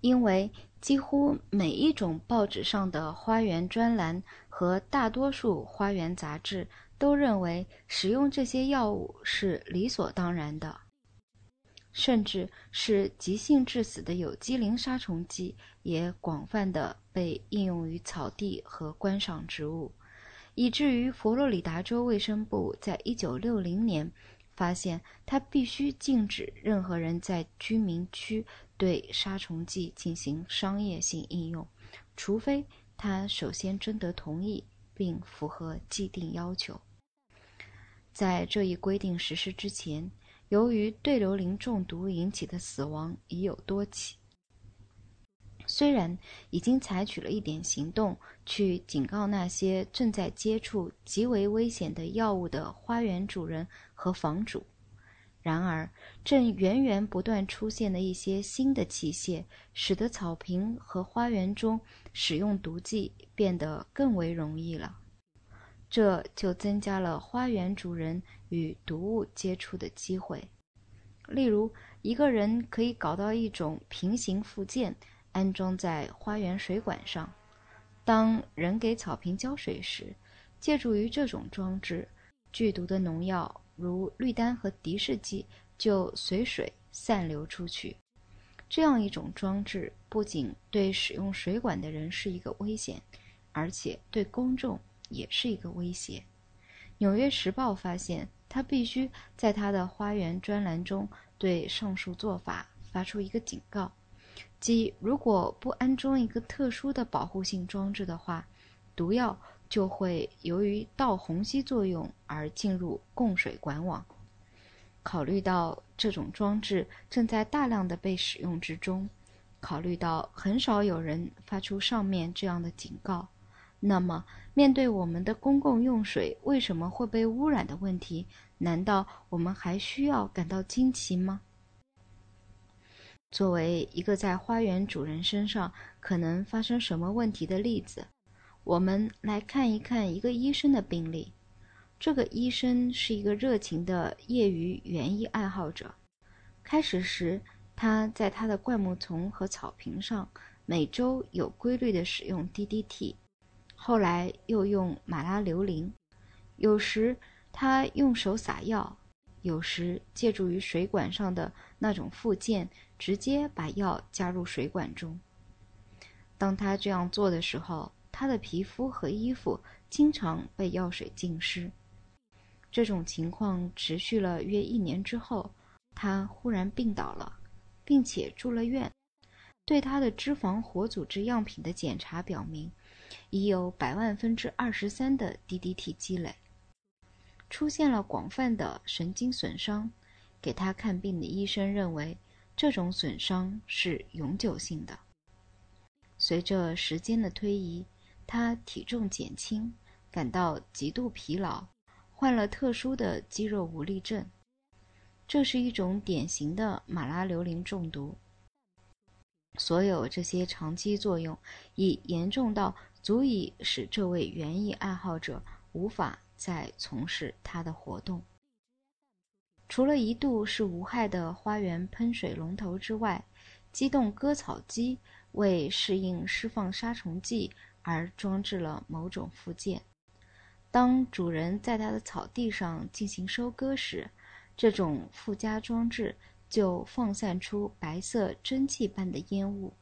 因为几乎每一种报纸上的花园专栏和大多数花园杂志都认为使用这些药物是理所当然的。甚至是急性致死的有机磷杀虫剂也广泛的被应用于草地和观赏植物，以至于佛罗里达州卫生部在1960年发现，他必须禁止任何人在居民区对杀虫剂进行商业性应用，除非他首先征得同意并符合既定要求。在这一规定实施之前。由于对硫磷中毒引起的死亡已有多起，虽然已经采取了一点行动去警告那些正在接触极为危险的药物的花园主人和房主，然而正源源不断出现的一些新的器械，使得草坪和花园中使用毒剂变得更为容易了。这就增加了花园主人与毒物接触的机会。例如，一个人可以搞到一种平行附件，安装在花园水管上。当人给草坪浇水时，借助于这种装置，剧毒的农药如氯丹和敌视剂就随水散流出去。这样一种装置不仅对使用水管的人是一个危险，而且对公众。也是一个威胁。《纽约时报》发现，他必须在他的花园专栏中对上述做法发出一个警告：即如果不安装一个特殊的保护性装置的话，毒药就会由于倒虹吸作用而进入供水管网。考虑到这种装置正在大量的被使用之中，考虑到很少有人发出上面这样的警告。那么，面对我们的公共用水为什么会被污染的问题，难道我们还需要感到惊奇吗？作为一个在花园主人身上可能发生什么问题的例子，我们来看一看一个医生的病例。这个医生是一个热情的业余园艺爱好者。开始时，他在他的灌木丛和草坪上每周有规律地使用 DDT。后来又用马拉硫磷，有时他用手撒药，有时借助于水管上的那种附件，直接把药加入水管中。当他这样做的时候，他的皮肤和衣服经常被药水浸湿。这种情况持续了约一年之后，他忽然病倒了，并且住了院。对他的脂肪活组织样品的检查表明。已有百万分之二十三的 DDT 积累，出现了广泛的神经损伤。给他看病的医生认为，这种损伤是永久性的。随着时间的推移，他体重减轻，感到极度疲劳，患了特殊的肌肉无力症。这是一种典型的马拉硫磷中毒。所有这些长期作用已严重到。足以使这位园艺爱好者无法在从事它的活动。除了一度是无害的花园喷水龙头之外，机动割草机为适应释放杀虫剂而装置了某种附件。当主人在他的草地上进行收割时，这种附加装置就放散出白色蒸汽般的烟雾。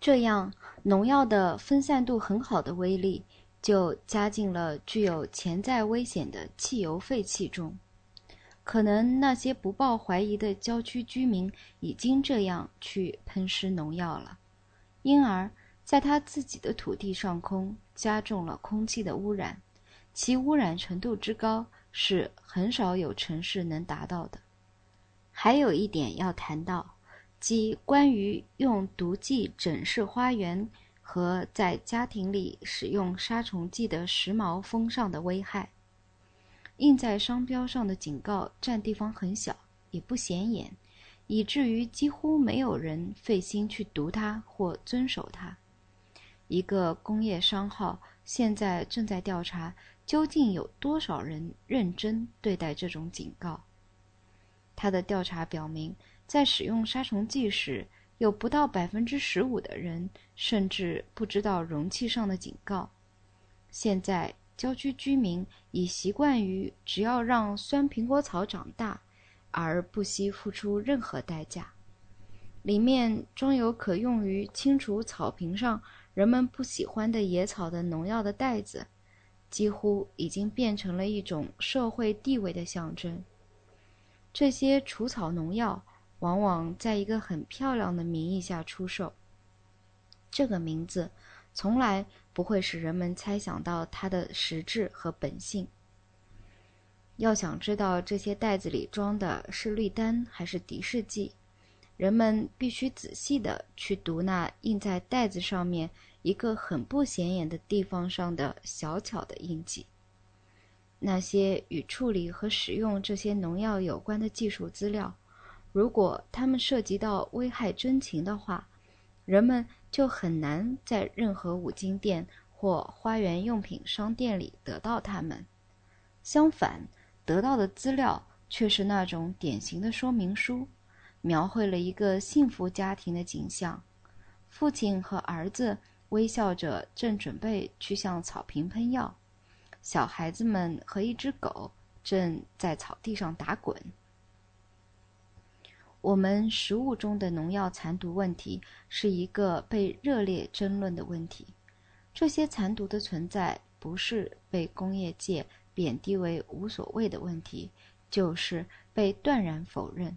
这样，农药的分散度很好的威力就加进了具有潜在危险的汽油废气中。可能那些不抱怀疑的郊区居民已经这样去喷施农药了，因而在他自己的土地上空加重了空气的污染，其污染程度之高是很少有城市能达到的。还有一点要谈到。即关于用毒剂整饰花园和在家庭里使用杀虫剂的时髦风尚的危害。印在商标上的警告占地方很小，也不显眼，以至于几乎没有人费心去读它或遵守它。一个工业商号现在正在调查，究竟有多少人认真对待这种警告。他的调查表明。在使用杀虫剂时，有不到百分之十五的人甚至不知道容器上的警告。现在，郊区居民已习惯于只要让酸苹果草长大，而不惜付出任何代价。里面装有可用于清除草坪上人们不喜欢的野草的农药的袋子，几乎已经变成了一种社会地位的象征。这些除草农药往往在一个很漂亮的名义下出售。这个名字。从来不会使人们猜想到它的实质和本性。要想知道这些袋子里装的是氯丹还是敌视剂，人们必须仔细的去读那印在袋子上面一个很不显眼的地方上的小巧的印记。那些与处理和使用这些农药有关的技术资料，如果它们涉及到危害真情的话，人们。就很难在任何五金店或花园用品商店里得到它们。相反，得到的资料却是那种典型的说明书，描绘了一个幸福家庭的景象：父亲和儿子微笑着正准备去向草坪喷药，小孩子们和一只狗正在草地上打滚。我们食物中的农药残毒问题是一个被热烈争论的问题。这些残毒的存在不是被工业界贬低为无所谓的问题，就是被断然否认。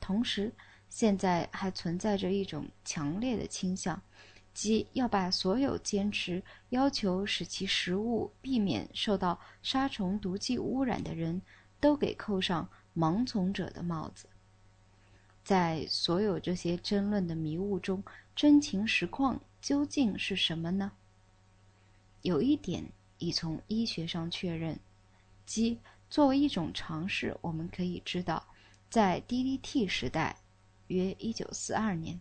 同时，现在还存在着一种强烈的倾向，即要把所有坚持要求使其食物避免受到杀虫毒剂污染的人都给扣上盲从者的帽子。在所有这些争论的迷雾中，真情实况究竟是什么呢？有一点已从医学上确认，即作为一种尝试，我们可以知道，在 DDT 时代（约1942年）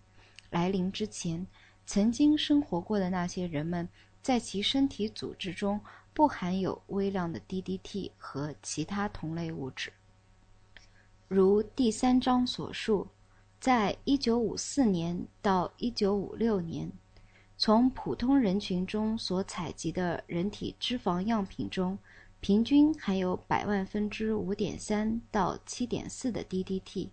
来临之前，曾经生活过的那些人们，在其身体组织中不含有微量的 DDT 和其他同类物质，如第三章所述。在1954年到1956年，从普通人群中所采集的人体脂肪样品中，平均含有百万分之5.3到7.4的 DDT。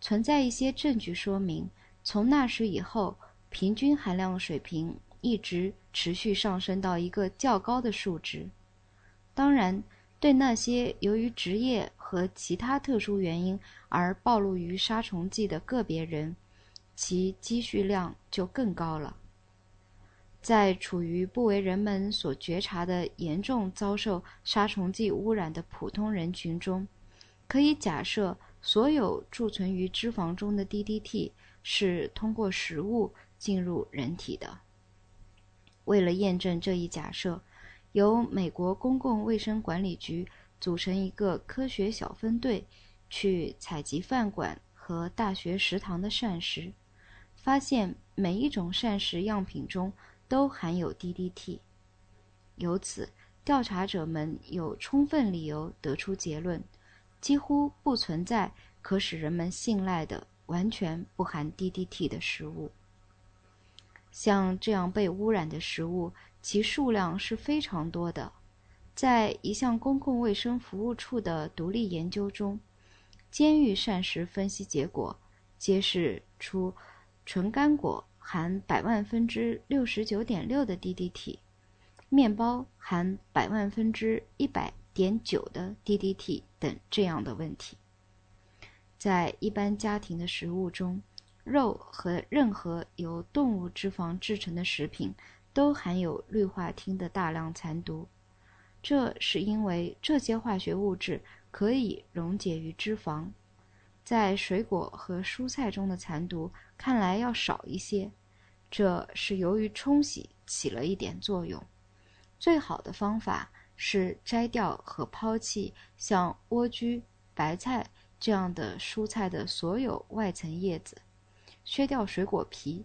存在一些证据说明，从那时以后，平均含量水平一直持续上升到一个较高的数值。当然。对那些由于职业和其他特殊原因而暴露于杀虫剂的个别人，其积蓄量就更高了。在处于不为人们所觉察的严重遭受杀虫剂污染的普通人群中，可以假设所有贮存于脂肪中的 DDT 是通过食物进入人体的。为了验证这一假设。由美国公共卫生管理局组成一个科学小分队，去采集饭馆和大学食堂的膳食，发现每一种膳食样品中都含有 DDT。由此，调查者们有充分理由得出结论：几乎不存在可使人们信赖的完全不含 DDT 的食物。像这样被污染的食物。其数量是非常多的，在一项公共卫生服务处的独立研究中，监狱膳食分析结果揭示出，纯干果含百万分之六十九点六的 DDT，面包含百万分之一百点九的 DDT 等这样的问题。在一般家庭的食物中，肉和任何由动物脂肪制成的食品。都含有氯化烃的大量残毒，这是因为这些化学物质可以溶解于脂肪。在水果和蔬菜中的残毒看来要少一些，这是由于冲洗起了一点作用。最好的方法是摘掉和抛弃像莴苣、白菜这样的蔬菜的所有外层叶子，削掉水果皮，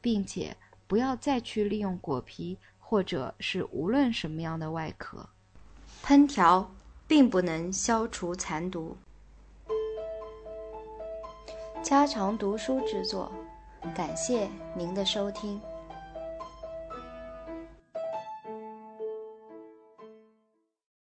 并且。不要再去利用果皮，或者是无论什么样的外壳。烹调并不能消除残毒。家常读书之作。感谢您的收听。